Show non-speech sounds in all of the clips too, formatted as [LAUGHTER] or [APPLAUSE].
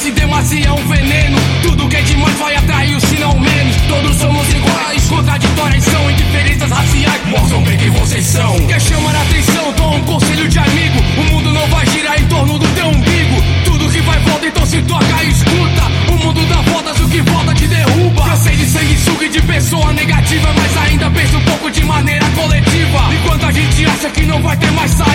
Autoconfiança e demacia um veneno. Tudo que é demais vai atrair o sinal menos. Todos somos iguais, contraditórias são indiferenças raciais. Mostram bem quem vocês são. Quer chamar a atenção? Dou um conselho de amigo. O mundo não vai girar em torno do teu umbigo. Tudo que vai volta, então se toca e escuta. O mundo dá voltas, o que volta te derruba. Cansei de sanguessuga e de pessoa negativa, mas ainda penso um pouco de maneira coletiva. Enquanto a gente acha que não vai ter mais saída,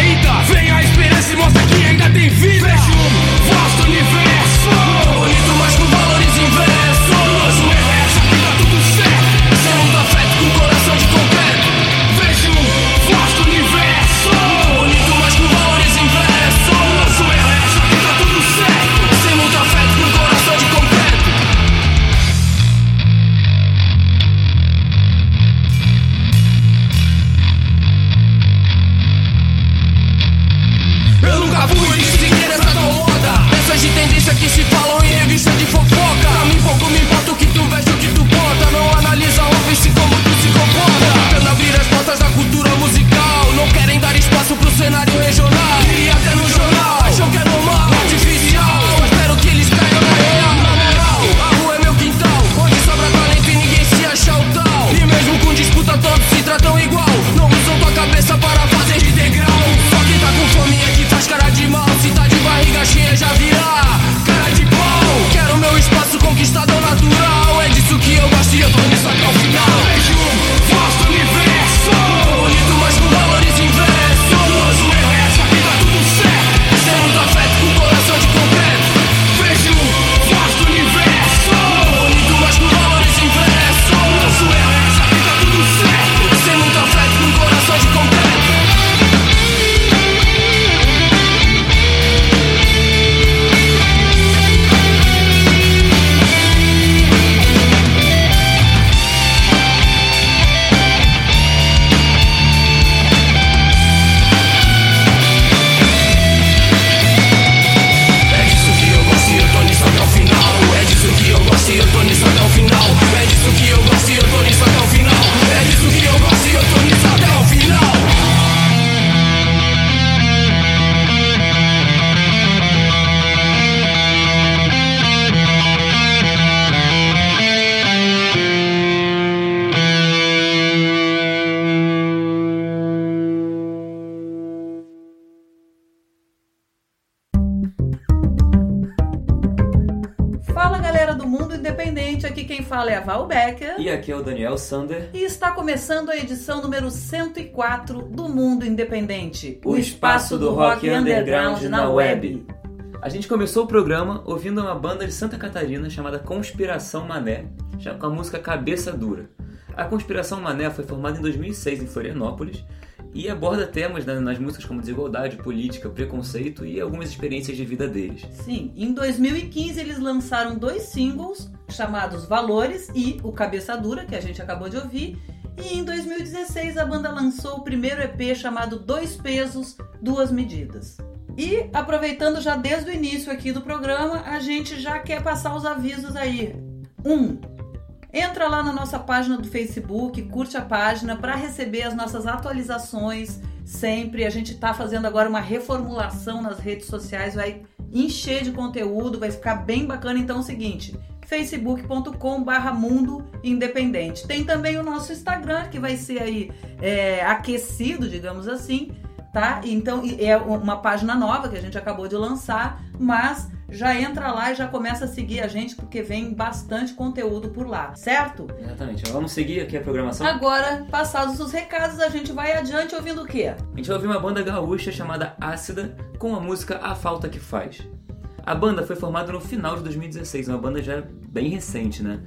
Val Becker. E aqui é o Daniel Sander. E está começando a edição número 104 do Mundo Independente, O espaço do rock underground na web. A gente começou o programa ouvindo uma banda de Santa Catarina chamada Conspiração Mané, já com a música Cabeça Dura. A Conspiração Mané foi formada em 2006 em Florianópolis e aborda temas na- nas músicas como desigualdade, política, preconceito e algumas experiências de vida deles. Sim, em 2015 eles lançaram dois singles chamados Valores e O Cabeça Dura, que a gente acabou de ouvir. E em 2016 a banda lançou o primeiro EP chamado Dois Pesos, Duas Medidas. E aproveitando já desde o início aqui do programa, a gente já quer passar os avisos aí. Um, Entra lá na nossa página do Facebook, curte a página para receber as nossas atualizações sempre. A gente está fazendo agora uma reformulação nas redes sociais, vai encher de conteúdo, vai ficar bem bacana. Então é o seguinte, facebook.com/barra Mundo Independente. Tem também o nosso Instagram que vai ser aí é, aquecido, digamos assim, tá? Então é uma página nova que a gente acabou de lançar, mas já entra lá e já começa a seguir a gente, porque vem bastante conteúdo por lá, certo? Exatamente. Vamos seguir aqui a programação? Agora, passados os recados, a gente vai adiante ouvindo o quê? A gente vai ouvir uma banda gaúcha chamada Ácida com a música A Falta Que Faz. A banda foi formada no final de 2016, uma banda já bem recente, né?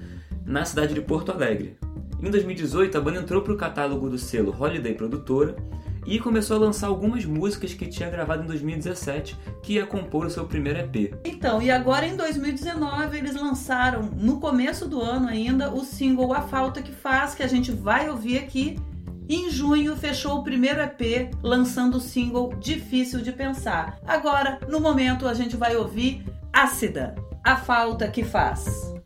Na cidade de Porto Alegre. Em 2018, a banda entrou para o catálogo do selo Holiday Produtora e começou a lançar algumas músicas que tinha gravado em 2017, que ia compor o seu primeiro EP. Então, e agora em 2019 eles lançaram, no começo do ano ainda, o single A Falta Que Faz, que a gente vai ouvir aqui. Em junho fechou o primeiro EP, lançando o single Difícil de Pensar. Agora, no momento, a gente vai ouvir Ácida, A Falta Que Faz.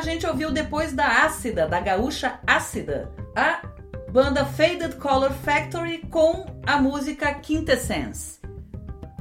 Gente ouviu depois da Ácida, da gaúcha Ácida, a banda Faded Color Factory com a música Quintessence.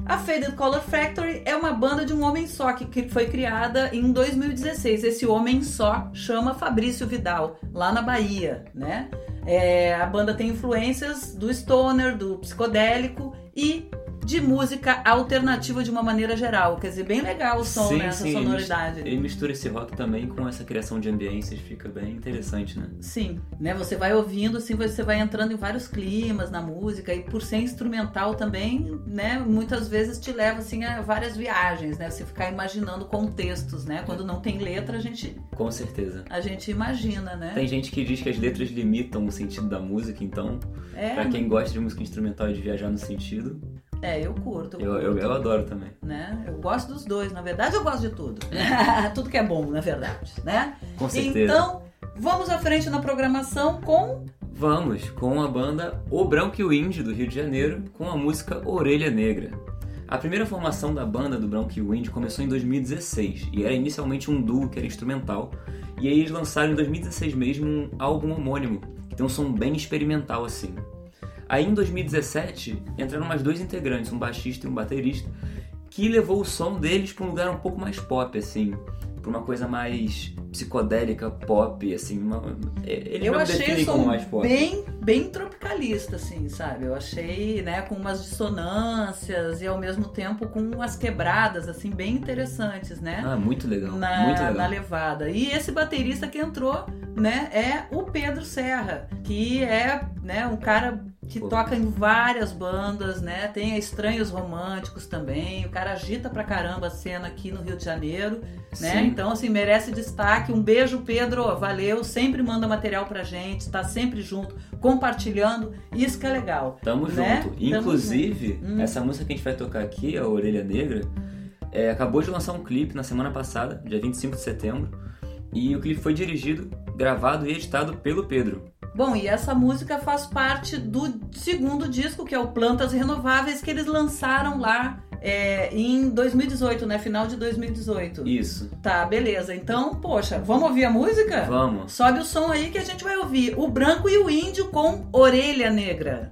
A Faded Color Factory é uma banda de um homem só que foi criada em 2016. Esse homem só chama Fabrício Vidal, lá na Bahia, né? É, a banda tem influências do stoner, do psicodélico e de música alternativa de uma maneira geral. Quer dizer, bem legal o som, sim, né? Essa sim, sonoridade. Ele mistura esse rock também com essa criação de ambiências, fica bem interessante, né? Sim, né? Você vai ouvindo, assim, você vai entrando em vários climas na música e por ser instrumental também, né? Muitas vezes te leva, assim, a várias viagens, né? Você ficar imaginando contextos, né? Quando não tem letra, a gente... Com certeza. A gente imagina, né? Tem gente que diz que as letras limitam o sentido da música, então, É, pra quem gosta de música instrumental e de viajar no sentido, é eu curto. eu, eu, eu adoro também. né? Eu gosto dos dois, na verdade eu gosto de tudo. [LAUGHS] tudo que é bom, na verdade, né? Com certeza. Então, vamos à frente na programação com Vamos com a banda O Branco e o Índio do Rio de Janeiro com a música Orelha Negra. A primeira formação da banda do Branco e o Índio começou em 2016 e era inicialmente um duo que era instrumental. E aí eles lançaram em 2016 mesmo um álbum homônimo, que tem um som bem experimental assim. Aí em 2017 entraram mais dois integrantes, um baixista e um baterista, que levou o som deles para um lugar um pouco mais pop assim, para uma coisa mais psicodélica, pop, assim, uma... eles Eu mesmo achei o som mais pop. bem, bem tropicalista, assim, sabe? Eu achei, né, com umas dissonâncias e ao mesmo tempo com umas quebradas, assim, bem interessantes, né? Ah, muito legal, na, muito legal. na levada. E esse baterista que entrou, né, é o Pedro Serra, que é, né, um cara que toca em várias bandas, né? Tem a Estranhos Românticos também. O cara agita pra caramba a cena aqui no Rio de Janeiro, né? Sim. Então, assim, merece destaque. Um beijo, Pedro. Valeu. Sempre manda material pra gente, tá sempre junto, compartilhando. Isso que é legal. Tamo né? junto. Tamo Inclusive, junto. Hum. essa música que a gente vai tocar aqui, a Orelha Negra, é, acabou de lançar um clipe na semana passada, dia 25 de setembro. E o clipe foi dirigido, gravado e editado pelo Pedro. Bom, e essa música faz parte do segundo disco, que é o Plantas Renováveis, que eles lançaram lá é, em 2018, né? Final de 2018. Isso. Tá, beleza. Então, poxa, vamos ouvir a música? Vamos. Sobe o som aí que a gente vai ouvir o Branco e o Índio com Orelha Negra.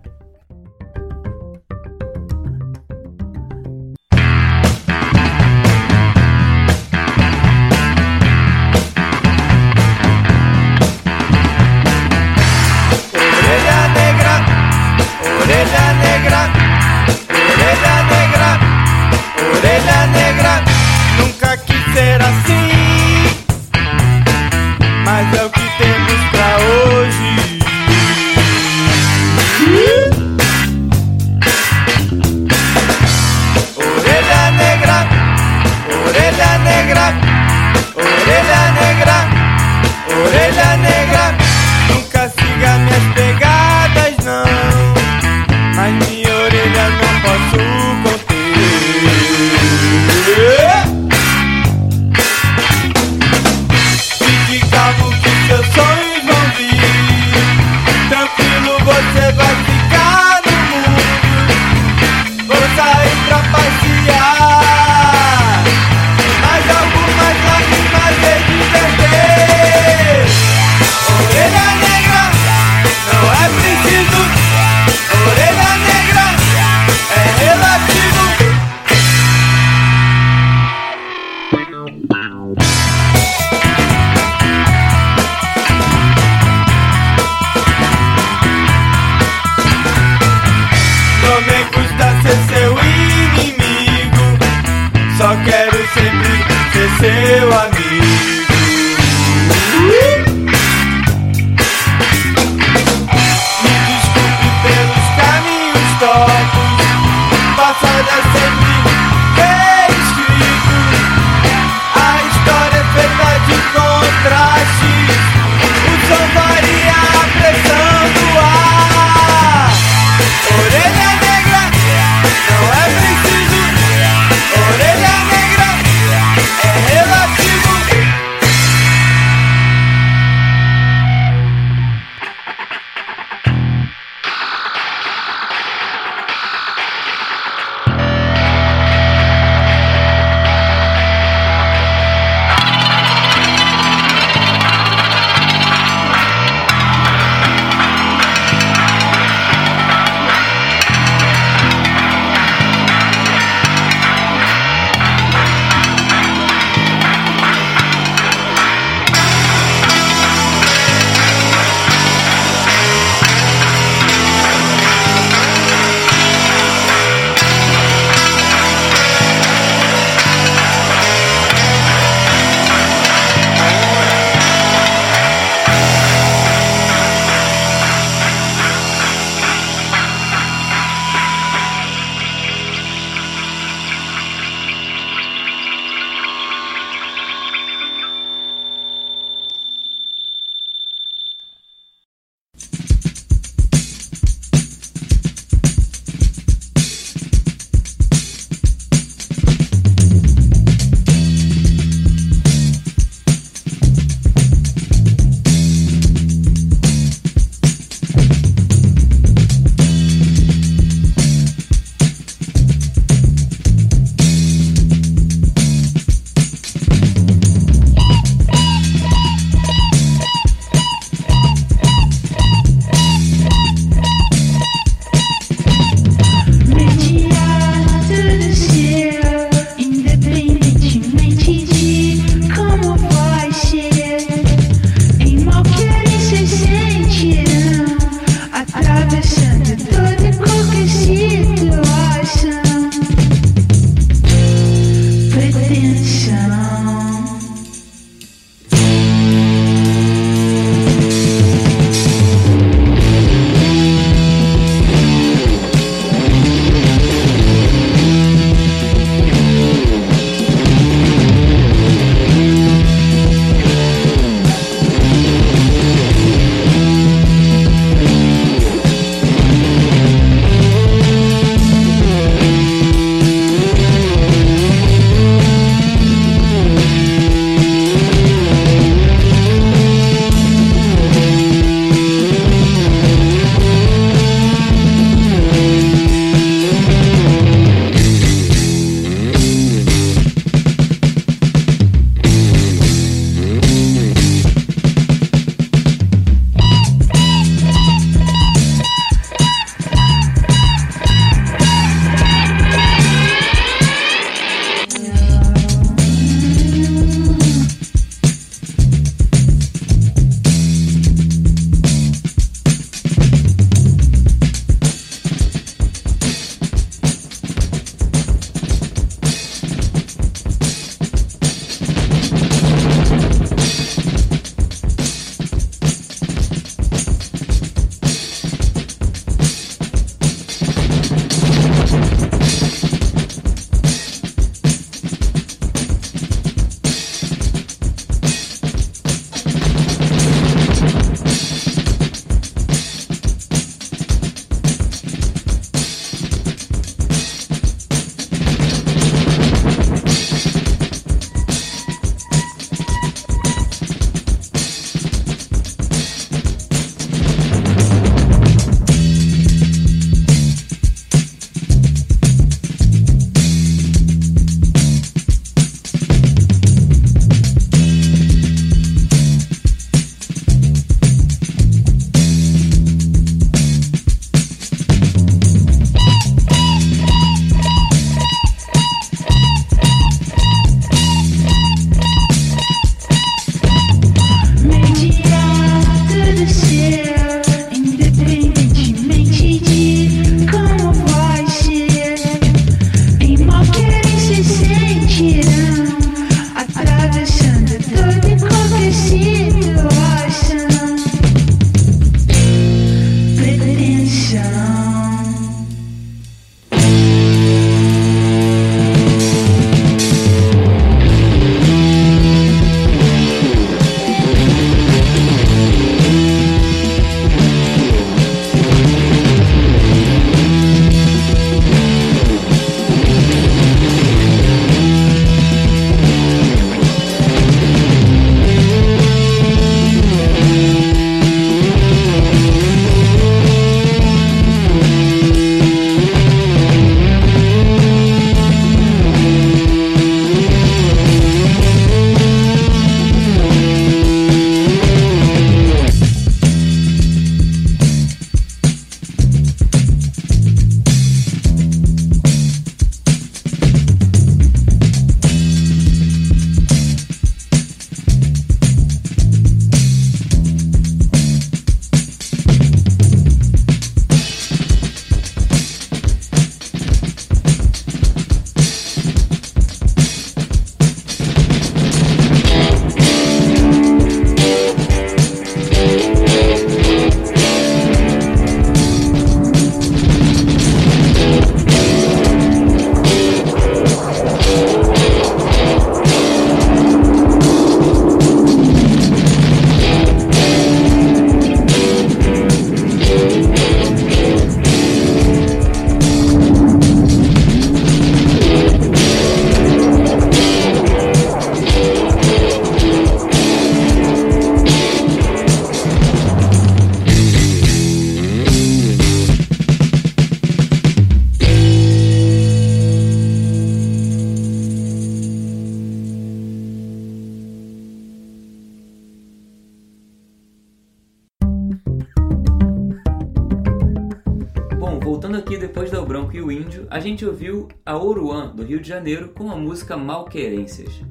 E o Índio, a gente ouviu a Oruan, do Rio de Janeiro, com a música Malquerências.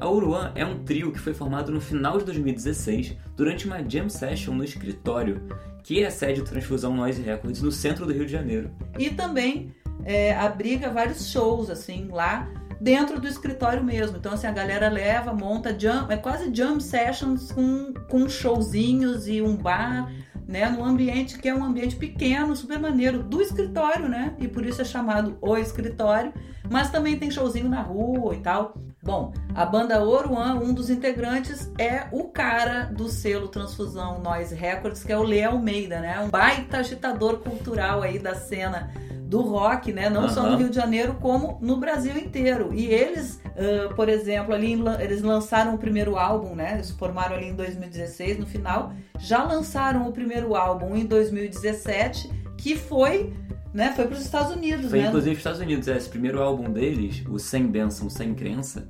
A Oruan é um trio que foi formado no final de 2016 durante uma jam session no escritório, que é a sede do Transfusão Noise Records no centro do Rio de Janeiro. E também é, abriga vários shows assim lá dentro do escritório mesmo. Então assim a galera leva, monta jam, é quase jam sessions com, com showzinhos e um bar né, num ambiente que é um ambiente pequeno, super maneiro, do escritório, né? E por isso é chamado o escritório, mas também tem showzinho na rua e tal. Bom, a banda Oruan, um dos integrantes é o cara do selo Transfusão Noise Records, que é o Lê Almeida, né? Um baita agitador cultural aí da cena do rock, né? Não uhum. só no Rio de Janeiro, como no Brasil inteiro. E eles, uh, por exemplo, ali eles lançaram o primeiro álbum, né? Eles formaram ali em 2016, no final. Já lançaram o primeiro álbum em 2017, que foi né? Foi para os Estados Unidos, foi, né? inclusive os Estados Unidos. É, esse primeiro álbum deles, o Sem Benção, Sem Crença,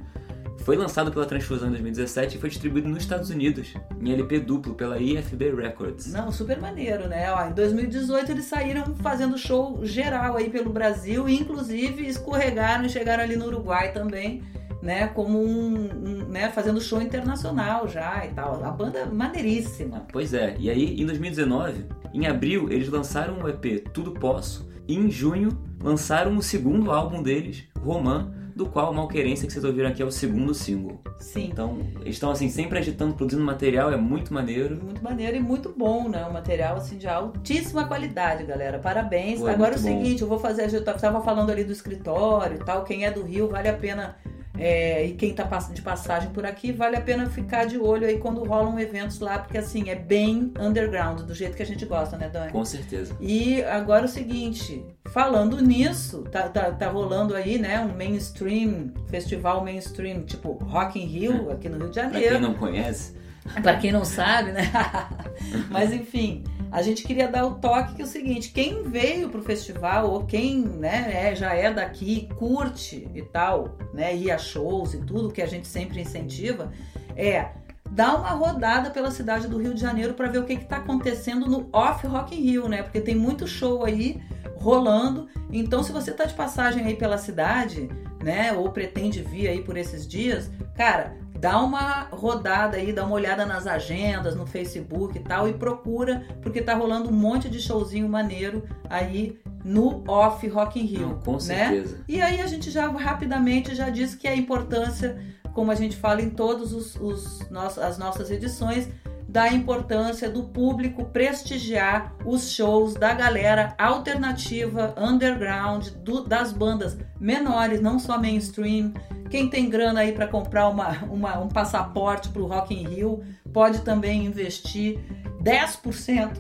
foi lançado pela Transfusão em 2017 e foi distribuído nos Estados Unidos, em LP duplo, pela IFB Records. Não, super maneiro, né? Ó, em 2018 eles saíram fazendo show geral aí pelo Brasil e inclusive escorregaram e chegaram ali no Uruguai também, né? Como um, um né? Fazendo show internacional já e tal. A banda maneiríssima. Pois é, e aí em 2019, em abril, eles lançaram o EP Tudo Posso e em junho lançaram o segundo álbum deles, Roman, do qual Malquerência que vocês ouviram aqui é o segundo single. Sim. Então, eles estão assim sempre agitando, produzindo material, é muito maneiro. Muito maneiro e muito bom, né? Um material assim de altíssima qualidade, galera. Parabéns. Pô, é Agora é o seguinte, bom. eu vou fazer, eu estava falando ali do escritório e tal, quem é do Rio, vale a pena é, e quem está de passagem por aqui, vale a pena ficar de olho aí quando rolam eventos lá, porque assim, é bem underground, do jeito que a gente gosta, né, Dani? Com certeza. E agora o seguinte, falando nisso, tá, tá, tá rolando aí, né, um mainstream, festival mainstream, tipo Rock in Rio, aqui no Rio de Janeiro. pra quem não conhece. [LAUGHS] Pra quem não sabe, né? [LAUGHS] Mas enfim, a gente queria dar o toque que é o seguinte, quem veio pro festival ou quem, né, é, já é daqui, curte e tal, né, ir a shows e tudo que a gente sempre incentiva, é dar uma rodada pela cidade do Rio de Janeiro para ver o que está acontecendo no Off Rock in Rio, né? Porque tem muito show aí rolando. Então, se você tá de passagem aí pela cidade, né, ou pretende vir aí por esses dias, cara, dá uma rodada aí, dá uma olhada nas agendas, no Facebook e tal, e procura, porque tá rolando um monte de showzinho maneiro aí no Off Rock in Rio. Não, com né? certeza. E aí a gente já rapidamente já disse que a importância, como a gente fala em todas os, os, as nossas edições, da importância do público prestigiar os shows da galera alternativa, underground, do, das bandas menores, não só mainstream. Quem tem grana aí para comprar uma, uma, um passaporte para o Rock in Rio pode também investir 10%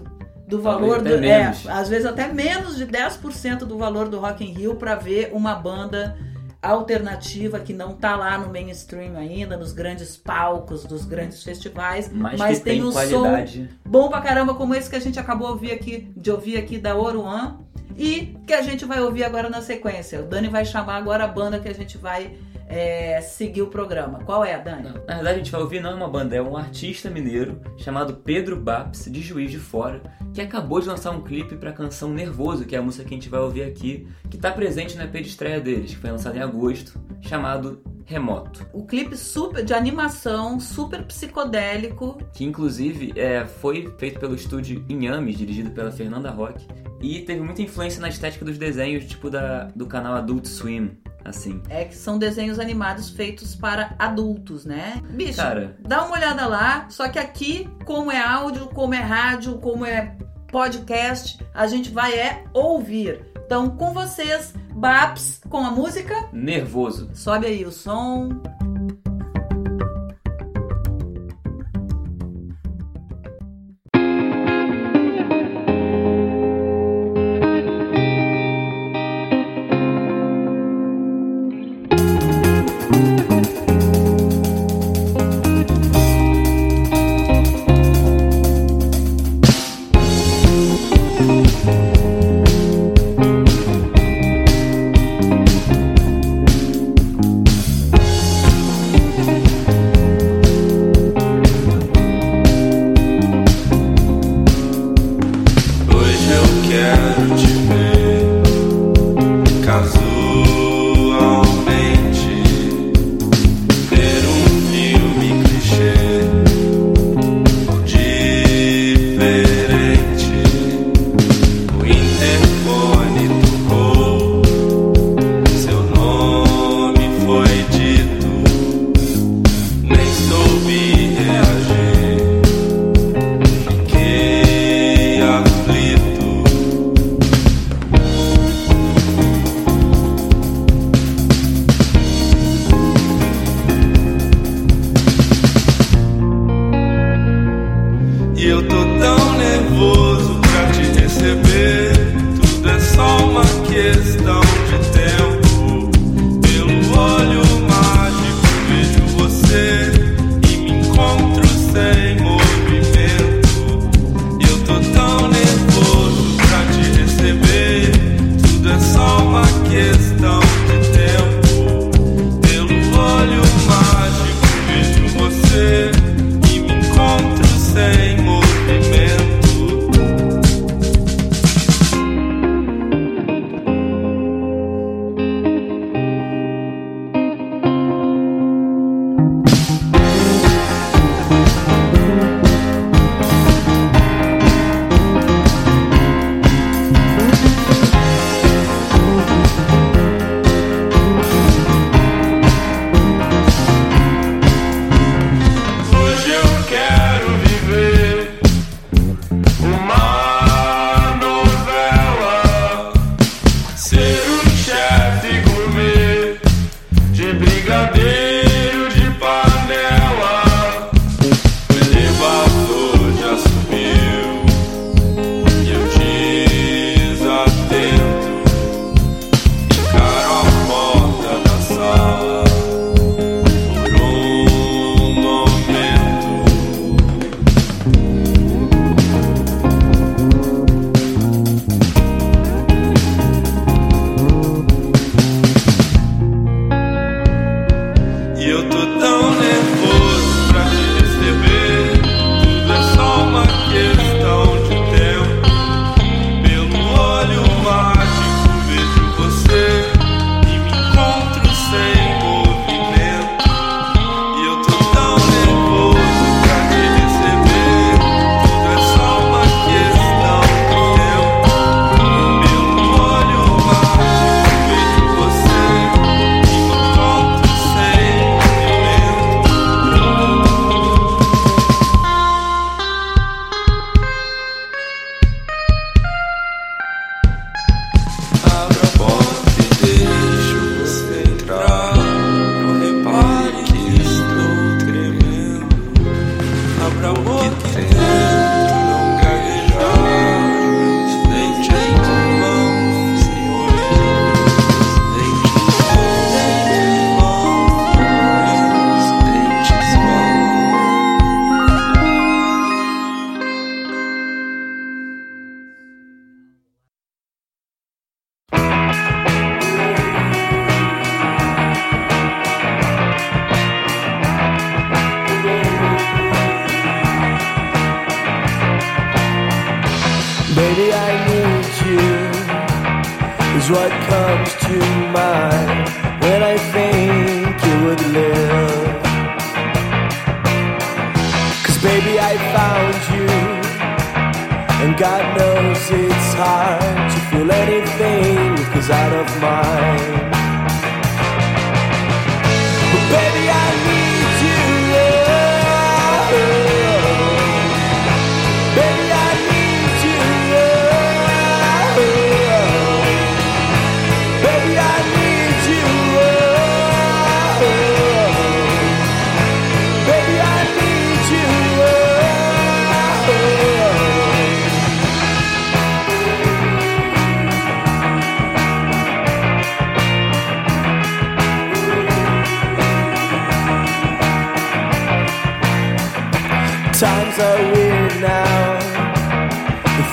do valor do. É, às vezes até menos de 10% do valor do Rock in Rio para ver uma banda alternativa que não tá lá no mainstream ainda, nos grandes palcos dos grandes festivais, mas, mas tem, tem um qualidade. som bom pra caramba como esse que a gente acabou ouvir aqui, de ouvir aqui da Oruan e que a gente vai ouvir agora na sequência. O Dani vai chamar agora a banda que a gente vai é, seguir o programa. Qual é, Dani? Na verdade, a gente vai ouvir não é uma banda, é um artista mineiro chamado Pedro Baps, de Juiz de Fora, que acabou de lançar um clipe para a canção Nervoso, que é a música que a gente vai ouvir aqui, que está presente na EP de estreia deles, que foi lançado em agosto, chamado Remoto. O clipe super de animação, super psicodélico. Que inclusive é, foi feito pelo estúdio Inhame, dirigido pela Fernanda Rock, e teve muita influência na estética dos desenhos, tipo da, do canal Adult Swim assim. É que são desenhos animados feitos para adultos, né? Bicho, Cara, dá uma olhada lá, só que aqui, como é áudio, como é rádio, como é podcast, a gente vai é ouvir. Então, com vocês, Baps, com a música Nervoso. Sobe aí o som.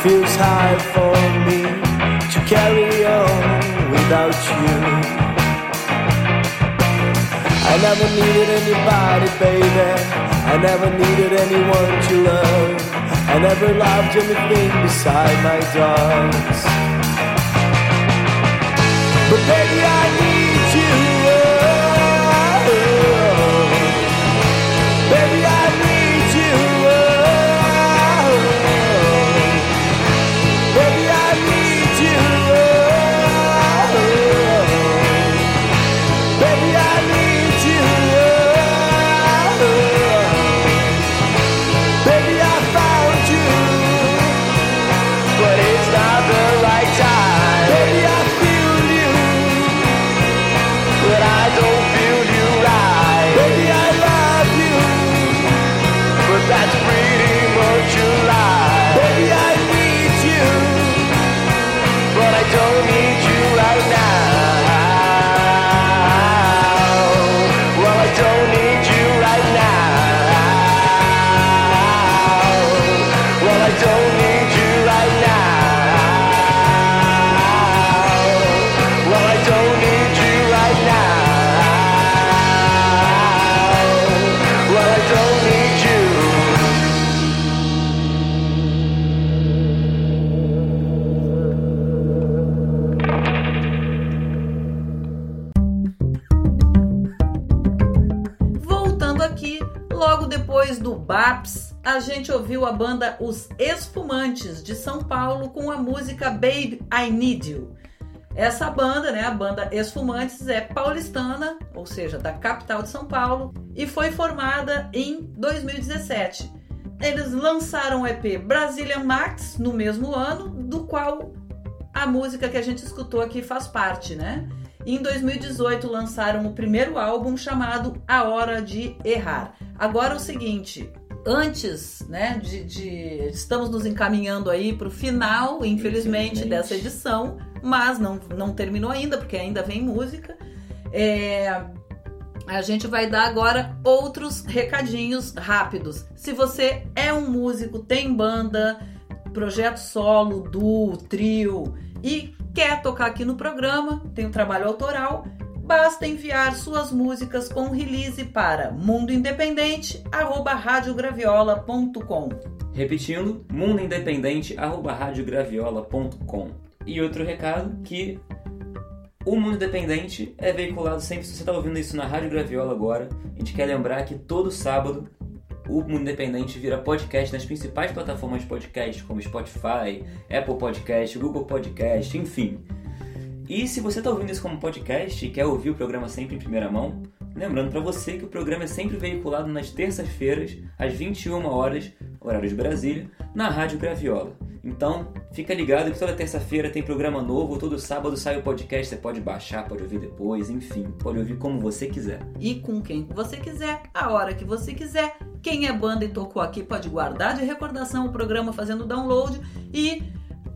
Feels hard for me to carry on without you. I never needed anybody, baby. I never needed anyone to love. I never loved anything beside my dogs. But baby, I need ouviu a banda Os Esfumantes de São Paulo com a música Babe I Need You. Essa banda, né, a banda Esfumantes, é paulistana, ou seja, da capital de São Paulo, e foi formada em 2017. Eles lançaram o EP Brazilian Max no mesmo ano, do qual a música que a gente escutou aqui faz parte, né? Em 2018 lançaram o primeiro álbum chamado A Hora de Errar. Agora o seguinte, antes, né, de, de- estamos nos encaminhando aí para o final, infelizmente, Infelizmente. dessa edição, mas não, não terminou ainda porque ainda vem música. É, a gente vai dar agora outros recadinhos rápidos. Se você é um músico, tem banda, projeto solo, duo, trio e quer tocar aqui no programa, tem um trabalho autoral, basta enviar suas músicas com release para mundoindependente@radiograviola.com. Repetindo, mundoindependente@radiograviola.com. E outro recado que o Mundo Independente é veiculado sempre, se você está ouvindo isso na Rádio Graviola agora, a gente quer lembrar que todo sábado o Mundo Independente vira podcast nas principais plataformas de podcast, como Spotify, Apple Podcast, Google Podcast, enfim. E se você está ouvindo isso como podcast e quer ouvir o programa sempre em primeira mão, lembrando para você que o programa é sempre veiculado nas terças-feiras, às 21 horas, horário de Brasília, na Rádio Graviola. Então, fica ligado que toda terça-feira tem programa novo, todo sábado sai o podcast, você pode baixar, pode ouvir depois, enfim, pode ouvir como você quiser. E com quem você quiser, a hora que você quiser. Quem é banda e tocou aqui pode guardar de recordação o programa fazendo download. E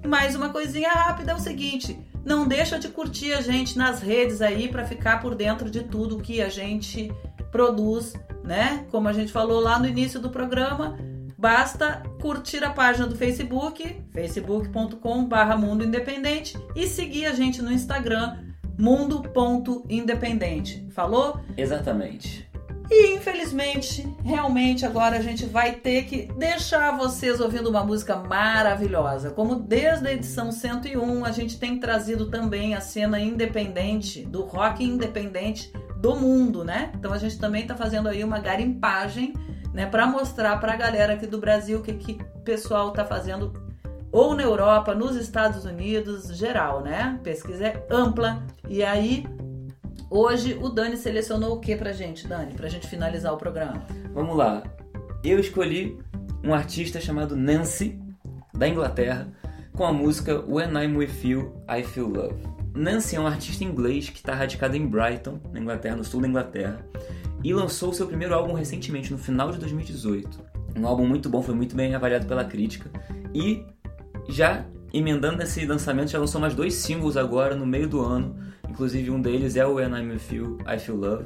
mais uma coisinha rápida é o seguinte: não deixa de curtir a gente nas redes aí para ficar por dentro de tudo que a gente produz, né? Como a gente falou lá no início do programa, basta curtir a página do Facebook, facebook.com/barra Mundo Independente e seguir a gente no Instagram mundo.independente. Falou? Exatamente. E infelizmente, realmente agora a gente vai ter que deixar vocês ouvindo uma música maravilhosa. Como desde a edição 101 a gente tem trazido também a cena independente, do rock independente do mundo, né? Então a gente também tá fazendo aí uma garimpagem, né, para mostrar pra galera aqui do Brasil o que que o pessoal tá fazendo ou na Europa, nos Estados Unidos, geral, né? Pesquisa é ampla. E aí Hoje o Dani selecionou o que pra gente, Dani? Pra gente finalizar o programa. Vamos lá. Eu escolhi um artista chamado Nancy, da Inglaterra, com a música When I'm With You, I Feel Love. Nancy é um artista inglês que está radicado em Brighton, na Inglaterra, no sul da Inglaterra, e lançou seu primeiro álbum recentemente, no final de 2018. Um álbum muito bom, foi muito bem avaliado pela crítica, e já emendando esse lançamento, já lançou mais dois singles agora no meio do ano, Inclusive um deles é o When I'm With You, I Feel Love.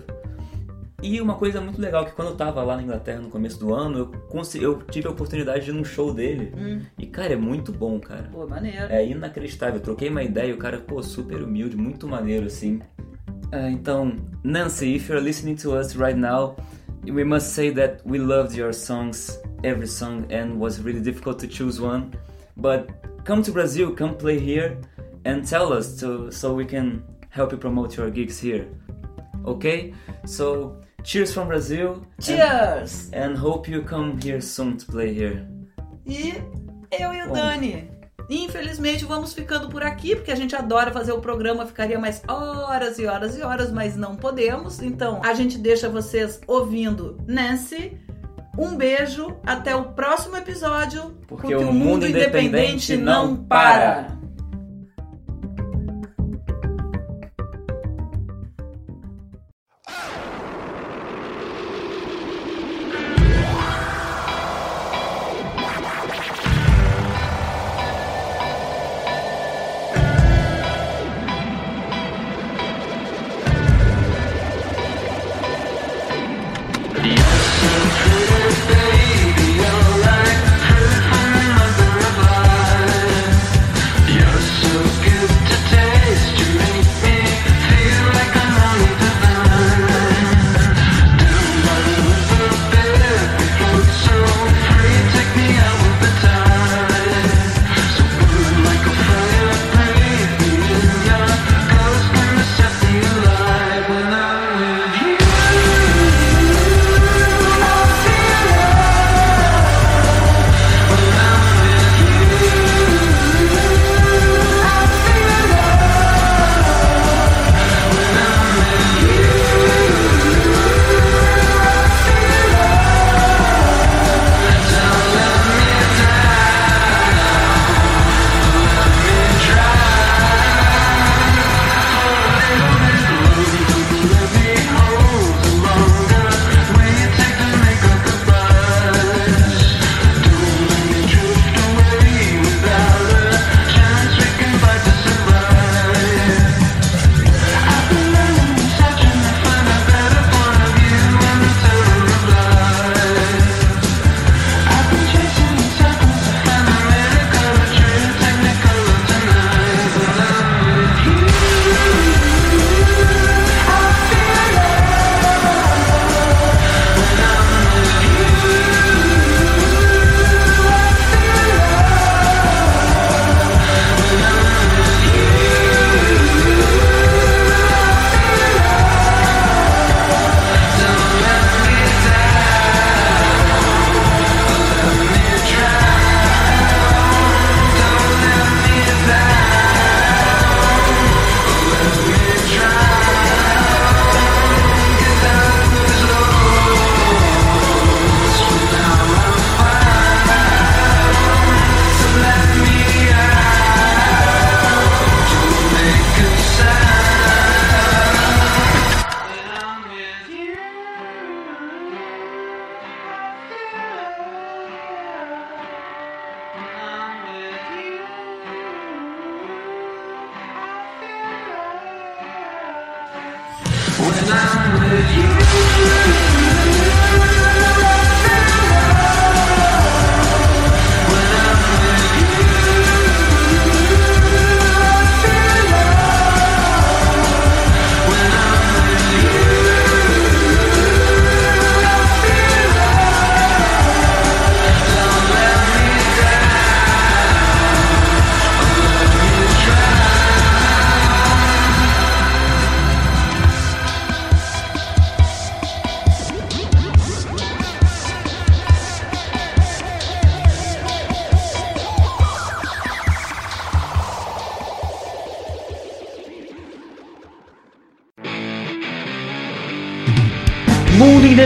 E uma coisa muito legal que quando eu tava lá na Inglaterra no começo do ano, eu, consegui, eu tive a oportunidade de ir num show dele. Hum. E, cara, é muito bom, cara. Pô, maneiro. É inacreditável. Eu troquei uma ideia e o cara, pô, super humilde, muito maneiro, assim. Uh, então, Nancy, if you're listening to us right now, we must say that we loved your songs, every song, and was really difficult to choose one. But come to Brazil, come play here, and tell us to, so we can help you promote your gigs here. Okay? So, cheers from Brazil. Cheers! And, and hope you come here soon to play here. E eu e o Bom. Dani. Infelizmente vamos ficando por aqui, porque a gente adora fazer o programa, ficaria mais horas e horas e horas, mas não podemos. Então a gente deixa vocês ouvindo Nancy. Um beijo, até o próximo episódio, Porque o mundo independente não para.